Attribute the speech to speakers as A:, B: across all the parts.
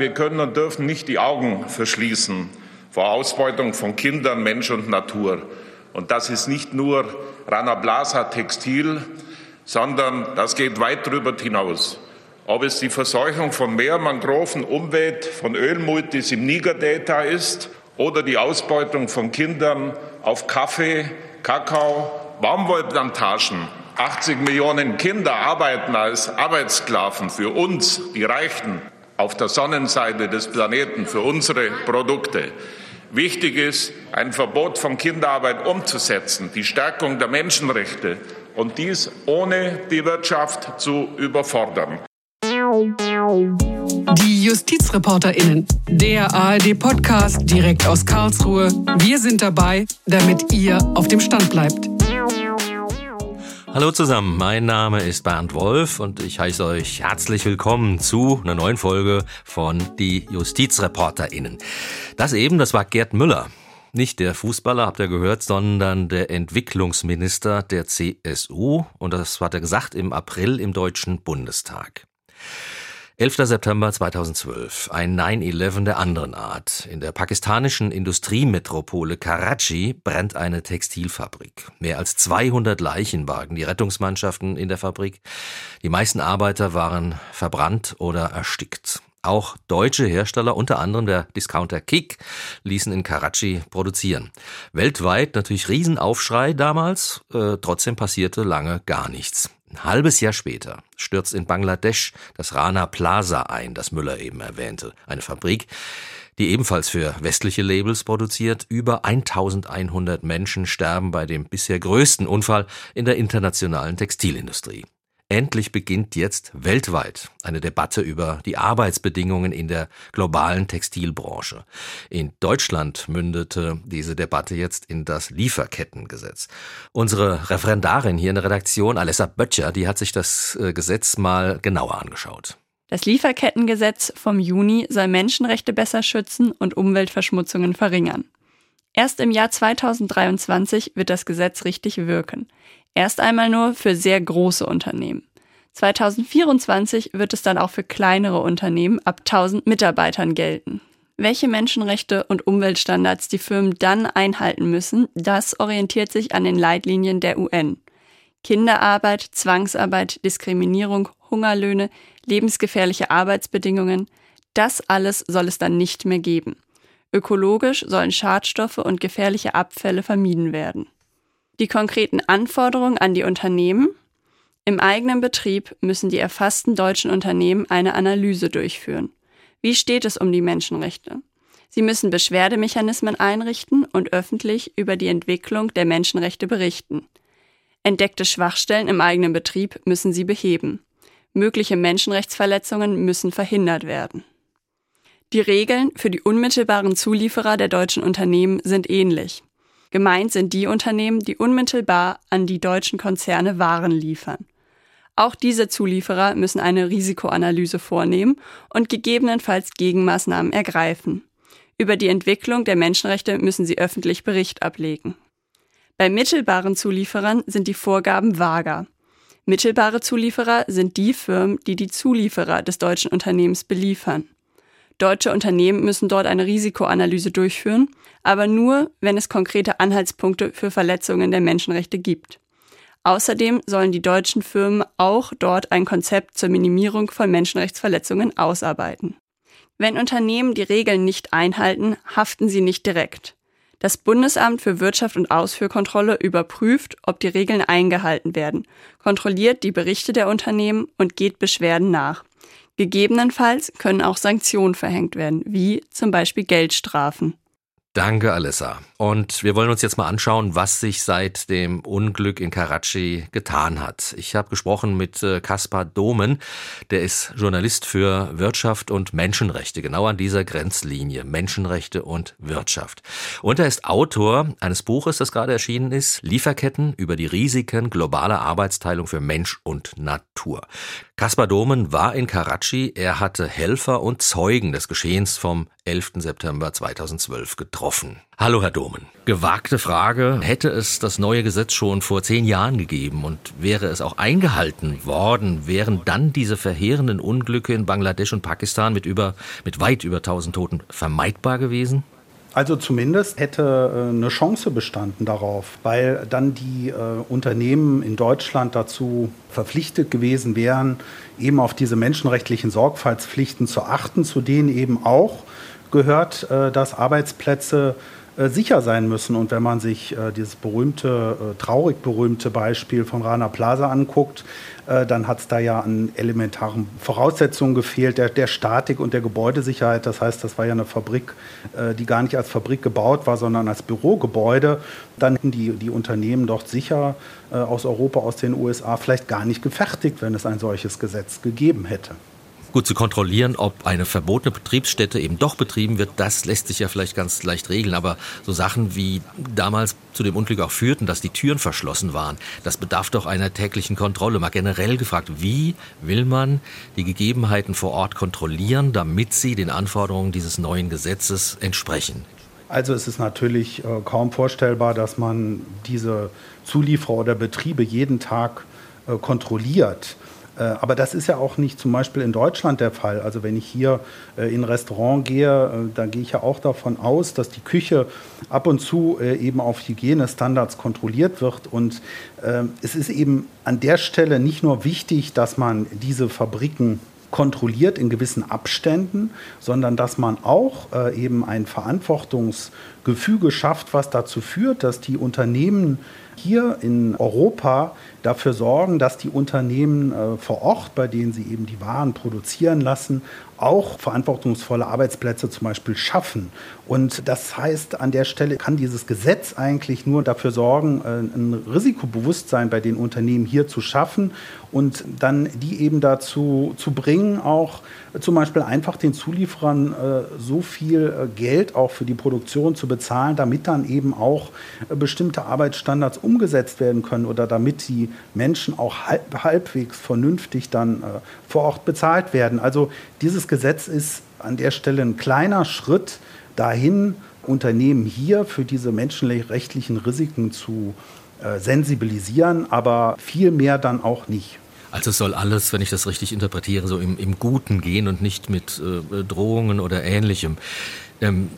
A: Wir können und dürfen nicht die Augen verschließen vor Ausbeutung von Kindern, Mensch und Natur. Und das ist nicht nur Rana Plaza Textil, sondern das geht weit darüber hinaus. Ob es die Verseuchung von Meer, Mangroven, Umwelt, von Ölmultis im Niger-Delta ist oder die Ausbeutung von Kindern auf Kaffee, Kakao, Baumwollplantagen. 80 Millionen Kinder arbeiten als Arbeitssklaven für uns, die Reichen auf der Sonnenseite des Planeten für unsere Produkte. Wichtig ist, ein Verbot von Kinderarbeit umzusetzen, die Stärkung der Menschenrechte und dies ohne die Wirtschaft zu überfordern.
B: Die JustizreporterInnen, der ARD-Podcast direkt aus Karlsruhe. Wir sind dabei, damit ihr auf dem Stand bleibt.
C: Hallo zusammen, mein Name ist Bernd Wolf und ich heiße euch herzlich willkommen zu einer neuen Folge von Die JustizreporterInnen. Das eben, das war Gerd Müller. Nicht der Fußballer, habt ihr gehört, sondern der Entwicklungsminister der CSU. Und das hat er gesagt im April im Deutschen Bundestag. 11. September 2012. Ein 9-11 der anderen Art. In der pakistanischen Industriemetropole Karachi brennt eine Textilfabrik. Mehr als 200 Leichen bargen die Rettungsmannschaften in der Fabrik. Die meisten Arbeiter waren verbrannt oder erstickt. Auch deutsche Hersteller, unter anderem der Discounter Kick, ließen in Karachi produzieren. Weltweit natürlich Riesenaufschrei damals, äh, trotzdem passierte lange gar nichts. Ein halbes Jahr später stürzt in Bangladesch das Rana Plaza ein, das Müller eben erwähnte. Eine Fabrik, die ebenfalls für westliche Labels produziert. Über 1100 Menschen sterben bei dem bisher größten Unfall in der internationalen Textilindustrie. Endlich beginnt jetzt weltweit eine Debatte über die Arbeitsbedingungen in der globalen Textilbranche. In Deutschland mündete diese Debatte jetzt in das Lieferkettengesetz. Unsere Referendarin hier in der Redaktion, Alessa Böttcher, die hat sich das äh, Gesetz mal genauer angeschaut.
D: Das Lieferkettengesetz vom Juni soll Menschenrechte besser schützen und Umweltverschmutzungen verringern. Erst im Jahr 2023 wird das Gesetz richtig wirken. Erst einmal nur für sehr große Unternehmen. 2024 wird es dann auch für kleinere Unternehmen ab 1000 Mitarbeitern gelten. Welche Menschenrechte und Umweltstandards die Firmen dann einhalten müssen, das orientiert sich an den Leitlinien der UN. Kinderarbeit, Zwangsarbeit, Diskriminierung, Hungerlöhne, lebensgefährliche Arbeitsbedingungen, das alles soll es dann nicht mehr geben. Ökologisch sollen Schadstoffe und gefährliche Abfälle vermieden werden. Die konkreten Anforderungen an die Unternehmen. Im eigenen Betrieb müssen die erfassten deutschen Unternehmen eine Analyse durchführen. Wie steht es um die Menschenrechte? Sie müssen Beschwerdemechanismen einrichten und öffentlich über die Entwicklung der Menschenrechte berichten. Entdeckte Schwachstellen im eigenen Betrieb müssen sie beheben. Mögliche Menschenrechtsverletzungen müssen verhindert werden. Die Regeln für die unmittelbaren Zulieferer der deutschen Unternehmen sind ähnlich. Gemeint sind die Unternehmen, die unmittelbar an die deutschen Konzerne Waren liefern. Auch diese Zulieferer müssen eine Risikoanalyse vornehmen und gegebenenfalls Gegenmaßnahmen ergreifen. Über die Entwicklung der Menschenrechte müssen sie öffentlich Bericht ablegen. Bei mittelbaren Zulieferern sind die Vorgaben vager. Mittelbare Zulieferer sind die Firmen, die die Zulieferer des deutschen Unternehmens beliefern. Deutsche Unternehmen müssen dort eine Risikoanalyse durchführen, aber nur, wenn es konkrete Anhaltspunkte für Verletzungen der Menschenrechte gibt. Außerdem sollen die deutschen Firmen auch dort ein Konzept zur Minimierung von Menschenrechtsverletzungen ausarbeiten. Wenn Unternehmen die Regeln nicht einhalten, haften sie nicht direkt. Das Bundesamt für Wirtschaft und Ausführkontrolle überprüft, ob die Regeln eingehalten werden, kontrolliert die Berichte der Unternehmen und geht Beschwerden nach. Gegebenenfalls können auch Sanktionen verhängt werden, wie zum Beispiel Geldstrafen.
C: Danke, Alessa. Und wir wollen uns jetzt mal anschauen, was sich seit dem Unglück in Karachi getan hat. Ich habe gesprochen mit äh, Kaspar Domen, der ist Journalist für Wirtschaft und Menschenrechte, genau an dieser Grenzlinie Menschenrechte und Wirtschaft. Und er ist Autor eines Buches, das gerade erschienen ist, Lieferketten über die Risiken globaler Arbeitsteilung für Mensch und Natur. Kaspar Domen war in Karachi, er hatte Helfer und Zeugen des Geschehens vom 11. September 2012 getroffen. Hallo, Herr Domen. Gewagte Frage. Hätte es das neue Gesetz schon vor zehn Jahren gegeben und wäre es auch eingehalten worden, wären dann diese verheerenden Unglücke in Bangladesch und Pakistan mit über, mit weit über 1000 Toten vermeidbar gewesen?
E: Also zumindest hätte äh, eine Chance bestanden darauf, weil dann die äh, Unternehmen in Deutschland dazu verpflichtet gewesen wären, eben auf diese menschenrechtlichen Sorgfaltspflichten zu achten, zu denen eben auch gehört, äh, dass Arbeitsplätze äh, sicher sein müssen. Und wenn man sich äh, dieses berühmte, äh, traurig berühmte Beispiel von Rana Plaza anguckt, äh, dann hat es da ja an elementaren Voraussetzungen gefehlt, der, der, Statik und der Gebäudesicherheit. Das heißt, das war ja eine Fabrik, äh, die gar nicht als Fabrik gebaut war, sondern als Bürogebäude. Dann hätten die, die Unternehmen dort sicher aus Europa, aus den USA vielleicht gar nicht gefertigt, wenn es ein solches Gesetz gegeben hätte.
C: Gut, zu kontrollieren, ob eine verbotene Betriebsstätte eben doch betrieben wird, das lässt sich ja vielleicht ganz leicht regeln. Aber so Sachen wie damals zu dem Unglück auch führten, dass die Türen verschlossen waren, das bedarf doch einer täglichen Kontrolle. Mal generell gefragt, wie will man die Gegebenheiten vor Ort kontrollieren, damit sie den Anforderungen dieses neuen Gesetzes entsprechen?
E: Also es ist natürlich äh, kaum vorstellbar, dass man diese Zulieferer oder Betriebe jeden Tag äh, kontrolliert. Äh, aber das ist ja auch nicht zum Beispiel in Deutschland der Fall. Also wenn ich hier äh, in ein Restaurant gehe, äh, da gehe ich ja auch davon aus, dass die Küche ab und zu eben auf Hygienestandards kontrolliert wird. Und es ist eben an der Stelle nicht nur wichtig, dass man diese Fabriken kontrolliert in gewissen Abständen, sondern dass man auch eben ein Verantwortungsgefüge schafft, was dazu führt, dass die Unternehmen hier in Europa dafür sorgen, dass die Unternehmen äh, vor Ort, bei denen sie eben die Waren produzieren lassen, auch verantwortungsvolle Arbeitsplätze zum Beispiel schaffen. Und das heißt, an der Stelle kann dieses Gesetz eigentlich nur dafür sorgen, äh, ein Risikobewusstsein bei den Unternehmen hier zu schaffen und dann die eben dazu zu bringen, auch zum Beispiel einfach den Zulieferern äh, so viel Geld auch für die Produktion zu bezahlen, damit dann eben auch bestimmte Arbeitsstandards umgesetzt werden können oder damit die Menschen auch halb, halbwegs vernünftig dann vor Ort bezahlt werden. Also dieses Gesetz ist an der Stelle ein kleiner Schritt dahin, Unternehmen hier für diese menschenrechtlichen Risiken zu äh, sensibilisieren, aber viel mehr dann auch nicht.
C: Also es soll alles, wenn ich das richtig interpretiere, so im, im Guten gehen und nicht mit äh, Drohungen oder Ähnlichem. Ähm,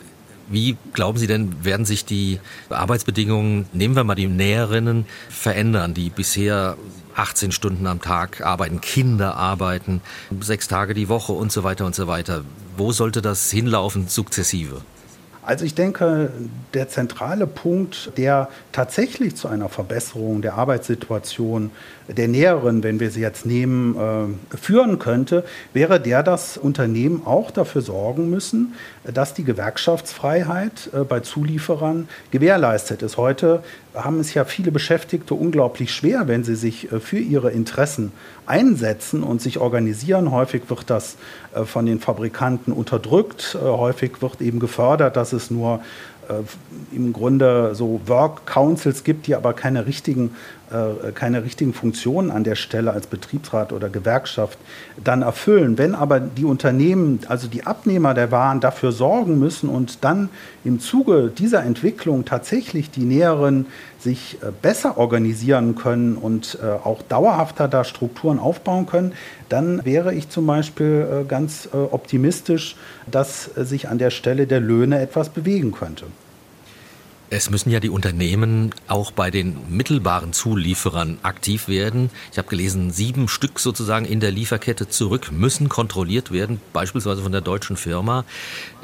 C: wie glauben Sie denn, werden sich die Arbeitsbedingungen, nehmen wir mal die Näherinnen, verändern, die bisher 18 Stunden am Tag arbeiten, Kinder arbeiten, sechs Tage die Woche und so weiter und so weiter. Wo sollte das hinlaufen sukzessive?
E: Also ich denke, der zentrale Punkt, der tatsächlich zu einer Verbesserung der Arbeitssituation der Näheren, wenn wir sie jetzt nehmen, äh, führen könnte, wäre der, dass Unternehmen auch dafür sorgen müssen, dass die Gewerkschaftsfreiheit äh, bei Zulieferern gewährleistet ist. Heute haben es ja viele Beschäftigte unglaublich schwer, wenn sie sich äh, für ihre Interessen einsetzen und sich organisieren. Häufig wird das von den Fabrikanten unterdrückt, häufig wird eben gefördert, dass es nur im Grunde so Work Councils gibt, die aber keine richtigen äh, keine richtigen Funktionen an der Stelle als Betriebsrat oder Gewerkschaft dann erfüllen. Wenn aber die Unternehmen, also die Abnehmer der Waren dafür sorgen müssen und dann im Zuge dieser Entwicklung tatsächlich die Näheren sich äh, besser organisieren können und äh, auch dauerhafter da Strukturen aufbauen können, dann wäre ich zum Beispiel ganz optimistisch, dass sich an der Stelle der Löhne etwas bewegen könnte.
C: Es müssen ja die Unternehmen auch bei den mittelbaren Zulieferern aktiv werden. Ich habe gelesen, sieben Stück sozusagen in der Lieferkette zurück müssen kontrolliert werden, beispielsweise von der deutschen Firma,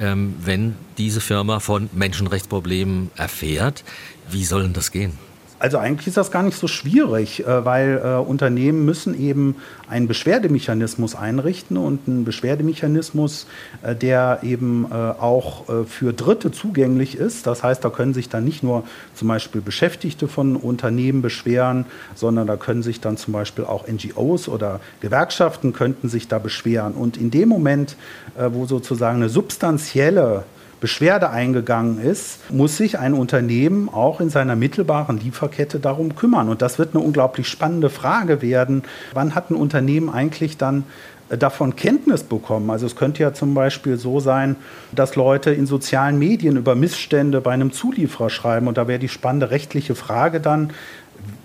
C: ähm, wenn diese Firma von Menschenrechtsproblemen erfährt. Wie soll denn das gehen?
E: Also eigentlich ist das gar nicht so schwierig, äh, weil äh, Unternehmen müssen eben einen Beschwerdemechanismus einrichten und einen Beschwerdemechanismus, äh, der eben auch für Dritte zugänglich ist. Das heißt, da können sich dann nicht nur zum Beispiel Beschäftigte von Unternehmen beschweren, sondern da können sich dann zum Beispiel auch NGOs oder Gewerkschaften könnten sich da beschweren. Und in dem Moment, wo sozusagen eine substanzielle Beschwerde eingegangen ist, muss sich ein Unternehmen auch in seiner mittelbaren Lieferkette darum kümmern. Und das wird eine unglaublich spannende Frage werden. Wann hat ein Unternehmen eigentlich dann davon Kenntnis bekommen. Also es könnte ja zum Beispiel so sein, dass Leute in sozialen Medien über Missstände bei einem Zulieferer schreiben. Und da wäre die spannende rechtliche Frage dann,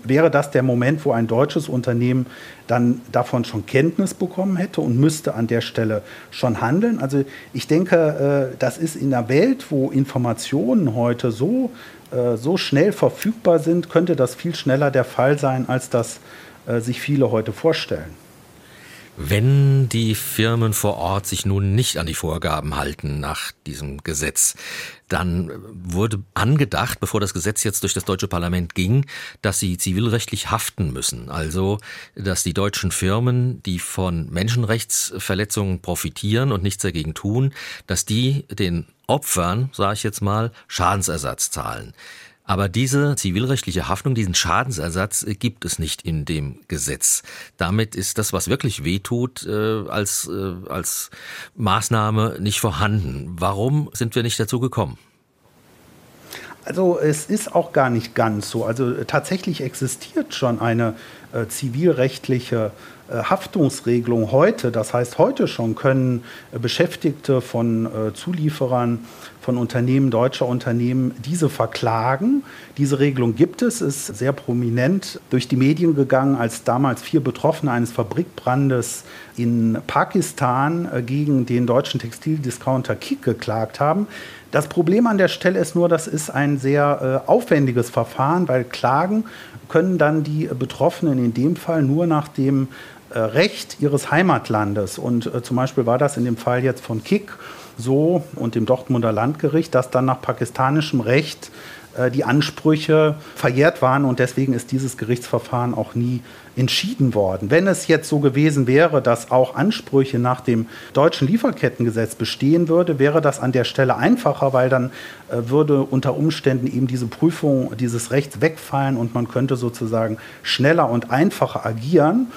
E: wäre das der Moment, wo ein deutsches Unternehmen dann davon schon Kenntnis bekommen hätte und müsste an der Stelle schon handeln. Also ich denke, äh, das ist in der Welt, wo Informationen heute so, äh, so schnell verfügbar sind, könnte das viel schneller der Fall sein, als das äh, sich viele heute vorstellen.
C: Wenn die Firmen vor Ort sich nun nicht an die Vorgaben halten nach diesem Gesetz, dann wurde angedacht, bevor das Gesetz jetzt durch das deutsche Parlament ging, dass sie zivilrechtlich haften müssen. Also, dass die deutschen Firmen, die von Menschenrechtsverletzungen profitieren und nichts dagegen tun, dass die den Opfern, sage ich jetzt mal, Schadensersatz zahlen. Aber diese zivilrechtliche Haftung, diesen Schadensersatz äh, gibt es nicht in dem Gesetz. Damit ist das, was wirklich wehtut, äh, als, äh, als Maßnahme nicht vorhanden. Warum sind wir nicht dazu gekommen?
E: Also es ist auch gar nicht ganz so. Also tatsächlich existiert schon eine äh, zivilrechtliche äh, Haftungsregelung heute. Das heißt, heute schon können äh, Beschäftigte von äh, Zulieferern, von Unternehmen, deutscher Unternehmen, diese verklagen. Diese Regelung gibt es, ist sehr prominent durch die Medien gegangen, als damals vier Betroffene eines Fabrikbrandes in Pakistan gegen den deutschen Textildiscounter Kik geklagt haben. Das Problem an der Stelle ist nur, das ist ein sehr äh, aufwendiges Verfahren, weil Klagen können dann die Betroffenen in dem Fall nur nach dem äh, Recht ihres Heimatlandes. Und äh, zum Beispiel war das in dem Fall jetzt von Kik so und dem Dortmunder Landgericht, dass dann nach pakistanischem Recht die Ansprüche verjährt waren und deswegen ist dieses Gerichtsverfahren auch nie entschieden worden. Wenn es jetzt so gewesen wäre, dass auch Ansprüche nach dem deutschen Lieferkettengesetz bestehen würde, wäre das an der Stelle einfacher, weil dann äh, würde unter Umständen eben diese Prüfung dieses Rechts wegfallen und man könnte sozusagen schneller und einfacher agieren.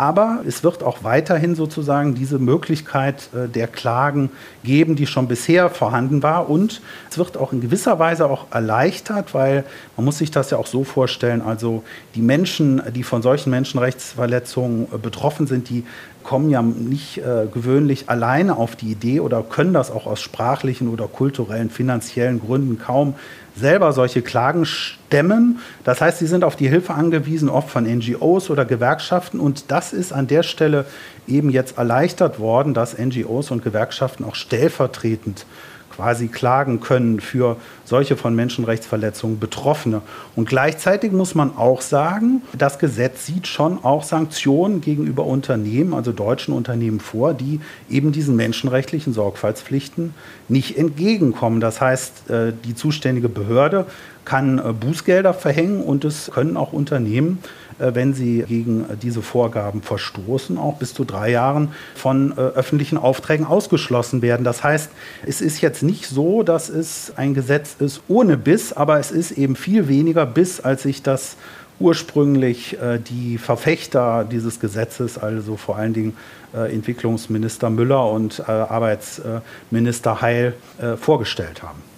E: Aber es wird auch weiterhin sozusagen diese Möglichkeit äh, der Klagen geben, die schon bisher vorhanden war. Und es wird auch in gewisser Weise auch erleichtert, weil man muss sich das ja auch so vorstellen, also die Menschen, die von solchen Menschenrechtsverletzungen äh, betroffen sind, die kommen ja nicht äh, gewöhnlich alleine auf die Idee oder können das auch aus sprachlichen oder kulturellen, finanziellen Gründen kaum selber solche Klagen stemmen. Das heißt, sie sind auf die Hilfe angewiesen, oft von NGOs oder Gewerkschaften. Und das ist an der Stelle eben jetzt erleichtert worden, dass NGOs und Gewerkschaften auch stellvertretend quasi klagen können für solche von Menschenrechtsverletzungen Betroffene. Und gleichzeitig muss man auch sagen, das Gesetz sieht schon auch Sanktionen gegenüber Unternehmen, also deutschen Unternehmen vor, die eben diesen menschenrechtlichen Sorgfaltspflichten nicht entgegenkommen. Das heißt, äh, die zuständige Behörde kann äh, Bußgelder verhängen und es können auch Unternehmen wenn sie gegen diese Vorgaben verstoßen, auch bis zu drei Jahren von äh, öffentlichen Aufträgen ausgeschlossen werden. Das heißt, es ist jetzt nicht so, dass es ein Gesetz ist ohne Biss, aber es ist eben viel weniger Biss, als sich das ursprünglich äh, die Verfechter dieses Gesetzes, also vor allen Dingen Entwicklungsminister Müller und Arbeitsminister Heil, vorgestellt haben.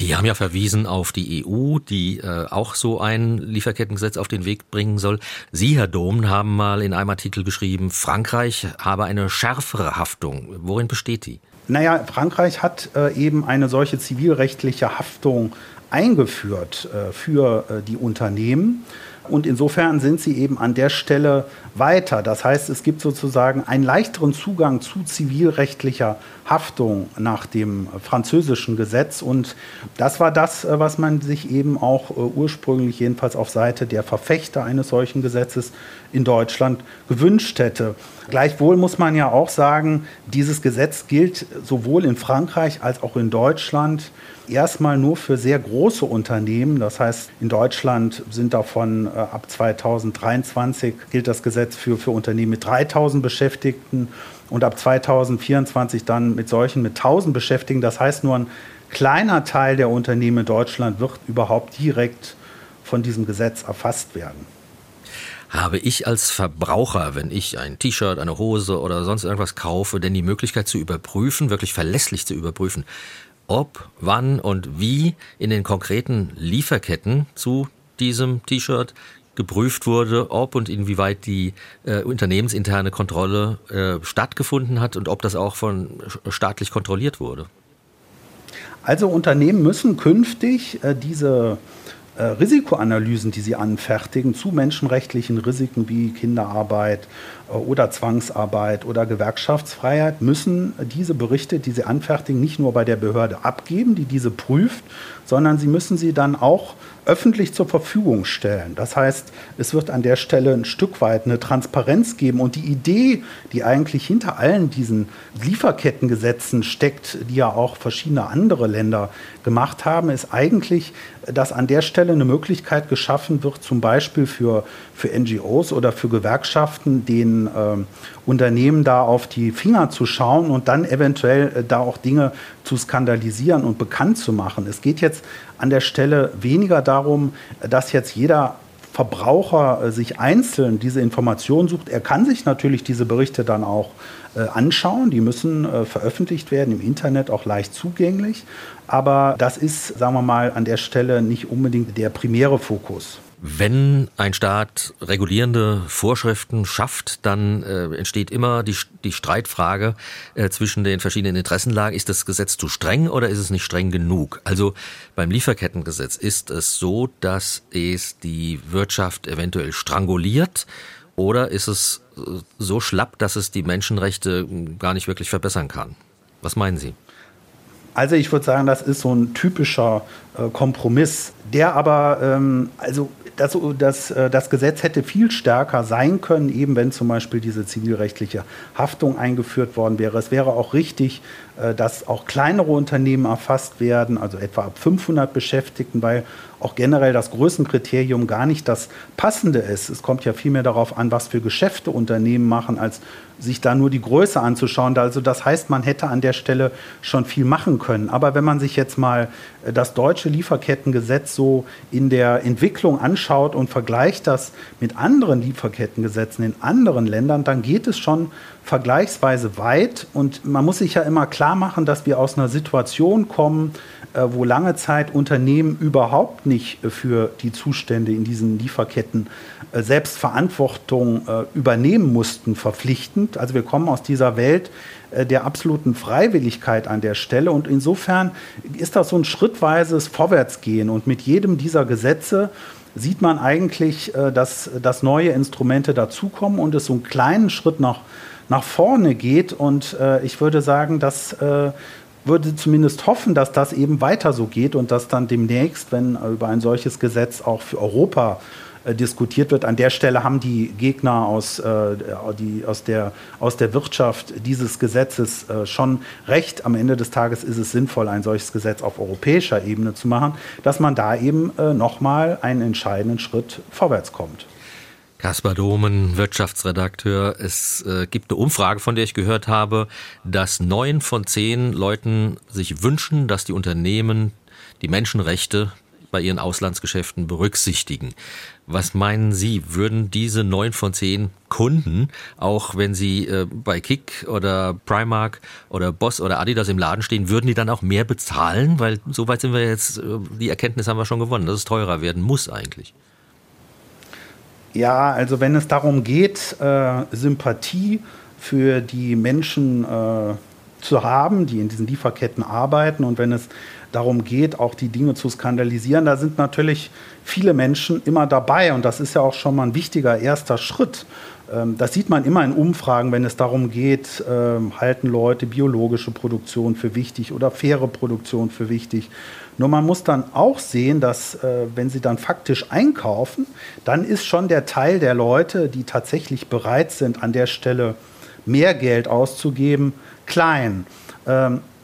C: Die haben ja verwiesen auf die EU, die äh, auch so ein Lieferkettengesetz auf den Weg bringen soll. Sie, Herr Dom, haben mal in einem Artikel geschrieben, Frankreich habe eine schärfere Haftung. Worin besteht die?
E: Naja, Frankreich hat äh, eben eine solche zivilrechtliche Haftung eingeführt äh, für äh, die Unternehmen. Und insofern sind sie eben an der Stelle weiter. Das heißt, es gibt sozusagen einen leichteren Zugang zu zivilrechtlicher Haftung nach dem französischen Gesetz. Und das war das, äh, was man sich eben auch äh, ursprünglich jedenfalls auf Seite der Verfechter eines solchen Gesetzes in Deutschland gewünscht hätte. Gleichwohl muss man ja auch sagen, dieses Gesetz gilt sowohl in Frankreich als auch in Deutschland erstmal nur für sehr große Unternehmen. Das heißt, in Deutschland sind davon äh, ab 2023 gilt das Gesetz für, für Unternehmen mit 3000 Beschäftigten und ab 2024 dann mit solchen mit 1000 Beschäftigten. Das heißt, nur ein kleiner Teil der Unternehmen in Deutschland wird überhaupt direkt von diesem Gesetz erfasst werden.
C: Habe ich als Verbraucher, wenn ich ein T-Shirt, eine Hose oder sonst irgendwas kaufe, denn die Möglichkeit zu überprüfen, wirklich verlässlich zu überprüfen, ob, wann und wie in den konkreten Lieferketten zu diesem T-Shirt geprüft wurde, ob und inwieweit die äh, unternehmensinterne Kontrolle äh, stattgefunden hat und ob das auch von staatlich kontrolliert wurde?
E: Also Unternehmen müssen künftig äh, diese äh, Risikoanalysen, die sie anfertigen zu menschenrechtlichen Risiken wie Kinderarbeit äh, oder Zwangsarbeit oder Gewerkschaftsfreiheit, müssen diese Berichte, die sie anfertigen, nicht nur bei der Behörde abgeben, die diese prüft, sondern sie müssen sie dann auch öffentlich zur Verfügung stellen. Das heißt, es wird an der Stelle ein Stück weit eine Transparenz geben. Und die Idee, die eigentlich hinter allen diesen Lieferkettengesetzen steckt, die ja auch verschiedene andere Länder gemacht haben, ist eigentlich, dass an der Stelle eine Möglichkeit geschaffen wird, zum Beispiel für, für NGOs oder für Gewerkschaften, den äh, Unternehmen da auf die Finger zu schauen und dann eventuell äh, da auch Dinge zu skandalisieren und bekannt zu machen. Es geht jetzt an der Stelle weniger darum, dass jetzt jeder Verbraucher äh, sich einzeln diese Informationen sucht. Er kann sich natürlich diese Berichte dann auch äh, anschauen. Die müssen äh, veröffentlicht werden im Internet, auch leicht zugänglich. Aber das ist, sagen wir mal, an der Stelle nicht unbedingt der primäre Fokus.
C: Wenn ein Staat regulierende Vorschriften schafft, dann äh, entsteht immer die, die Streitfrage äh, zwischen den verschiedenen Interessenlagen. Ist das Gesetz zu streng oder ist es nicht streng genug? Also beim Lieferkettengesetz ist es so, dass es die Wirtschaft eventuell stranguliert oder ist es äh, so schlapp, dass es die Menschenrechte hm, gar nicht wirklich verbessern kann? Was meinen Sie?
E: Also ich würde sagen, das ist so ein typischer äh, Kompromiss, der aber, ähm, also das, das, äh, das Gesetz hätte viel stärker sein können, eben wenn zum Beispiel diese zivilrechtliche Haftung eingeführt worden wäre. Es wäre auch richtig, dass auch kleinere Unternehmen erfasst werden, also etwa ab 500 Beschäftigten, weil auch generell das Größenkriterium gar nicht das passende ist. Es kommt ja vielmehr darauf an, was für Geschäfte Unternehmen machen, als sich da nur die Größe anzuschauen. Also das heißt, man hätte an der Stelle schon viel machen können. Aber wenn man sich jetzt mal äh, das deutsche Lieferkettengesetz so in der Entwicklung anschaut und vergleicht das mit anderen Lieferkettengesetzen in anderen Ländern, dann geht es schon vergleichsweise weit. Und man muss sich ja immer klar machen, dass wir aus einer Situation kommen, äh, wo lange Zeit Unternehmen überhaupt nicht für die Zustände in diesen Lieferketten äh, selbst Verantwortung äh, übernehmen mussten, verpflichtend. Also wir kommen aus dieser Welt der absoluten Freiwilligkeit an der Stelle. Und insofern ist das so ein schrittweises Vorwärtsgehen. Und mit jedem dieser Gesetze sieht man eigentlich, dass, dass neue Instrumente dazukommen und es so einen kleinen Schritt nach, nach vorne geht. Und ich würde sagen, dass würde zumindest hoffen, dass das eben weiter so geht und dass dann demnächst, wenn über ein solches Gesetz auch für Europa äh, diskutiert wird. An der Stelle haben die Gegner aus, äh, die, aus, der, aus der Wirtschaft dieses Gesetzes äh, schon recht. Am Ende des Tages ist es sinnvoll, ein solches Gesetz auf europäischer Ebene zu machen, dass man da eben äh, nochmal einen entscheidenden Schritt vorwärts kommt.
C: Kaspar Domen, Wirtschaftsredakteur. Es äh, gibt eine Umfrage, von der ich gehört habe, dass neun von zehn Leuten sich wünschen, dass die Unternehmen die Menschenrechte bei ihren Auslandsgeschäften berücksichtigen. Was meinen Sie, würden diese neun von zehn Kunden, auch wenn sie äh, bei Kick oder Primark oder Boss oder Adidas im Laden stehen, würden die dann auch mehr bezahlen? Weil soweit sind wir jetzt, äh, die Erkenntnis haben wir schon gewonnen, dass es teurer werden muss eigentlich.
E: Ja, also wenn es darum geht, äh, Sympathie für die Menschen äh, zu haben, die in diesen Lieferketten arbeiten und wenn es darum geht, auch die Dinge zu skandalisieren, da sind natürlich viele Menschen immer dabei und das ist ja auch schon mal ein wichtiger erster Schritt. Ähm, das sieht man immer in Umfragen, wenn es darum geht, ähm, halten Leute biologische Produktion für wichtig oder faire Produktion für wichtig. Nur man muss dann auch sehen, dass äh, wenn sie dann faktisch einkaufen, dann ist schon der Teil der Leute, die tatsächlich bereit sind, an der Stelle mehr Geld auszugeben, klein.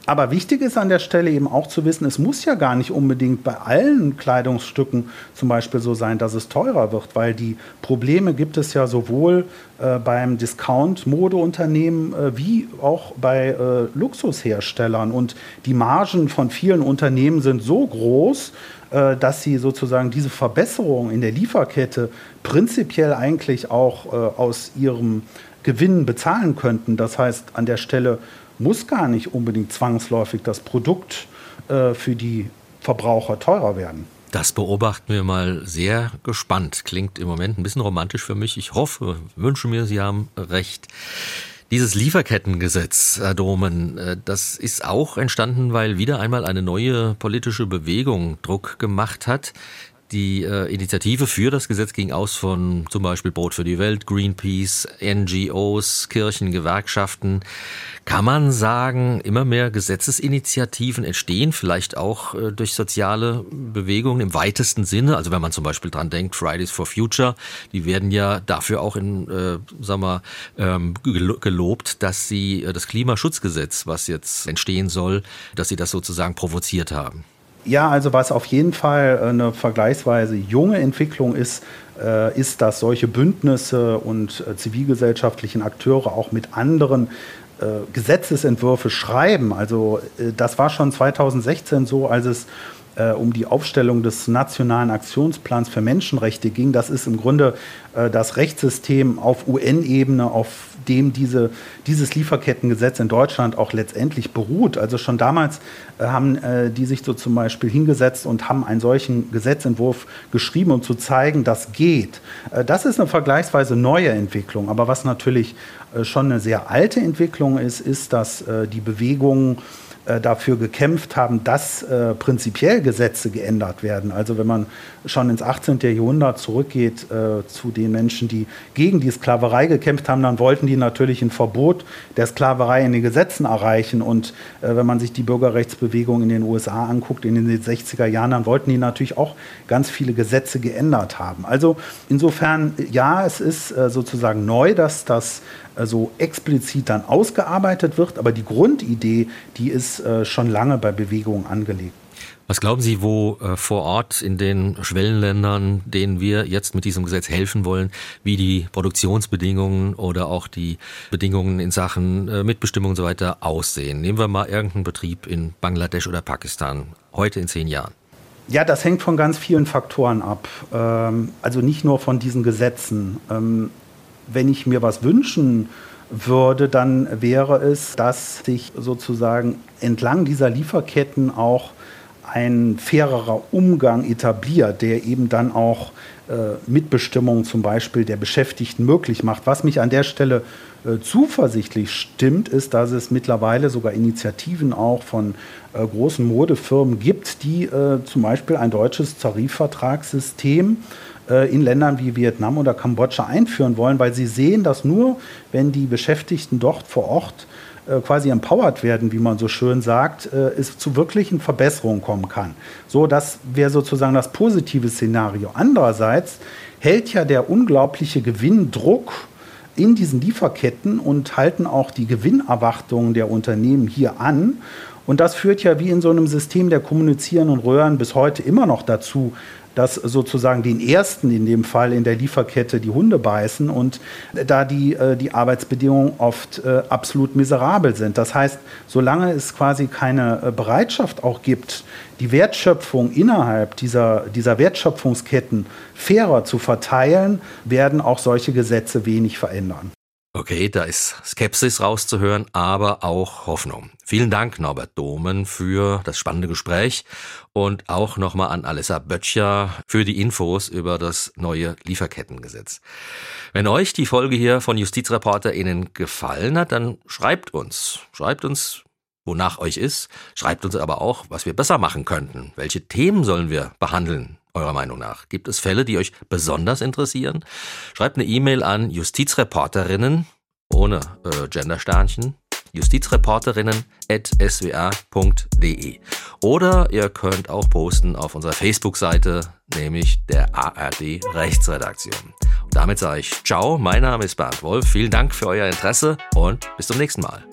E: Aber wichtig ist an der Stelle eben auch zu wissen, es muss ja gar nicht unbedingt bei allen Kleidungsstücken zum Beispiel so sein, dass es teurer wird, weil die Probleme gibt es ja sowohl äh, beim Discount-Modeunternehmen äh, wie auch bei äh, Luxusherstellern. Und die Margen von vielen Unternehmen sind so groß, äh, dass sie sozusagen diese Verbesserung in der Lieferkette prinzipiell eigentlich auch äh, aus ihrem Gewinn bezahlen könnten. Das heißt, an der Stelle muss gar nicht unbedingt zwangsläufig das Produkt äh, für die Verbraucher teurer werden.
C: Das beobachten wir mal sehr gespannt. Klingt im Moment ein bisschen romantisch für mich. Ich hoffe, wünsche mir, Sie haben recht. Dieses Lieferkettengesetz, Herr Domen, äh, das ist auch entstanden, weil wieder einmal eine neue politische Bewegung Druck gemacht hat. Die äh, Initiative für das Gesetz ging aus von zum Beispiel Brot für die Welt, Greenpeace, NGOs, Kirchen, Gewerkschaften. Kann man sagen, immer mehr Gesetzesinitiativen entstehen, vielleicht auch äh, durch soziale Bewegungen im weitesten Sinne. Also wenn man zum Beispiel dran denkt, Fridays for Future, die werden ja dafür auch in, äh, sagen wir, ähm, gelobt, dass sie äh, das Klimaschutzgesetz, was jetzt entstehen soll, dass sie das sozusagen provoziert haben.
E: Ja, also was auf jeden Fall äh, eine vergleichsweise junge Entwicklung ist, äh, ist, dass solche Bündnisse und äh, zivilgesellschaftlichen Akteure auch mit anderen Gesetzesentwürfe schreiben. Also das war schon 2016 so, als es um die Aufstellung des Nationalen Aktionsplans für Menschenrechte ging. Das ist im Grunde das Rechtssystem auf UN-Ebene, auf dem diese, dieses Lieferkettengesetz in Deutschland auch letztendlich beruht. Also schon damals äh, haben äh, die sich so zum Beispiel hingesetzt und haben einen solchen Gesetzentwurf geschrieben, um zu zeigen, das geht. Äh, das ist eine vergleichsweise neue Entwicklung. Aber was natürlich äh, schon eine sehr alte Entwicklung ist, ist, dass die Bewegungen äh, dafür gekämpft haben, dass äh, prinzipiell Gesetze geändert werden. Also wenn man schon ins 18. Jahrhundert zurückgeht äh, zu den Menschen, die gegen die Sklaverei gekämpft haben, dann wollten die natürlich ein Verbot der Sklaverei in den Gesetzen erreichen. Und äh, wenn man sich die Bürgerrechtsbewegung in den USA anguckt, in den 60er Jahren, dann wollten die natürlich auch ganz viele Gesetze geändert haben. Also insofern, ja, es ist äh, sozusagen neu, dass das so explizit dann ausgearbeitet wird, aber die Grundidee, die ist äh, schon lange bei Bewegungen angelegt.
C: Was glauben Sie, wo äh, vor Ort in den Schwellenländern, denen wir jetzt mit diesem Gesetz helfen wollen, wie die Produktionsbedingungen oder auch die Bedingungen in Sachen äh, Mitbestimmung und so weiter aussehen? Nehmen wir mal irgendeinen Betrieb in Bangladesch oder Pakistan, heute in zehn Jahren.
E: Ja, das hängt von ganz vielen Faktoren ab. Ähm, also nicht nur von diesen Gesetzen. Ähm, wenn ich mir was wünschen würde, dann wäre es, dass sich sozusagen entlang dieser Lieferketten auch ein fairerer Umgang etabliert, der eben dann auch äh, Mitbestimmung zum Beispiel der Beschäftigten möglich macht. Was mich an der Stelle äh, zuversichtlich stimmt, ist, dass es mittlerweile sogar Initiativen auch von äh, großen Modefirmen gibt, die äh, zum Beispiel ein deutsches Tarifvertragssystem in Ländern wie Vietnam oder Kambodscha einführen wollen, weil sie sehen, dass nur wenn die Beschäftigten dort vor Ort äh, quasi empowered werden, wie man so schön sagt, äh, es zu wirklichen Verbesserungen kommen kann. So, das wäre sozusagen das positive Szenario. Andererseits hält ja der unglaubliche Gewinndruck in diesen Lieferketten und halten auch die Gewinnerwartungen der Unternehmen hier an. Und das führt ja wie in so einem System der kommunizierenden Röhren bis heute immer noch dazu, dass sozusagen den ersten in dem Fall in der Lieferkette die Hunde beißen und da die, äh, die Arbeitsbedingungen oft äh, absolut miserabel sind. Das heißt, solange es quasi keine äh, Bereitschaft auch gibt, die Wertschöpfung innerhalb dieser, dieser Wertschöpfungsketten fairer zu verteilen, werden auch solche Gesetze wenig verändern.
C: Okay, da ist Skepsis rauszuhören, aber auch Hoffnung. Vielen Dank, Norbert Domen, für das spannende Gespräch und auch nochmal an Alessa Böttcher für die Infos über das neue Lieferkettengesetz. Wenn euch die Folge hier von JustizreporterInnen gefallen hat, dann schreibt uns. Schreibt uns, wonach euch ist. Schreibt uns aber auch, was wir besser machen könnten. Welche Themen sollen wir behandeln? Eurer Meinung nach? Gibt es Fälle, die euch besonders interessieren? Schreibt eine E-Mail an Justizreporterinnen ohne äh, Gendersternchen justizreporterinnen.swa.de. Oder ihr könnt auch posten auf unserer Facebook-Seite, nämlich der ARD Rechtsredaktion. Und damit sage ich Ciao, mein Name ist Bernd Wolf. Vielen Dank für euer Interesse und bis zum nächsten Mal.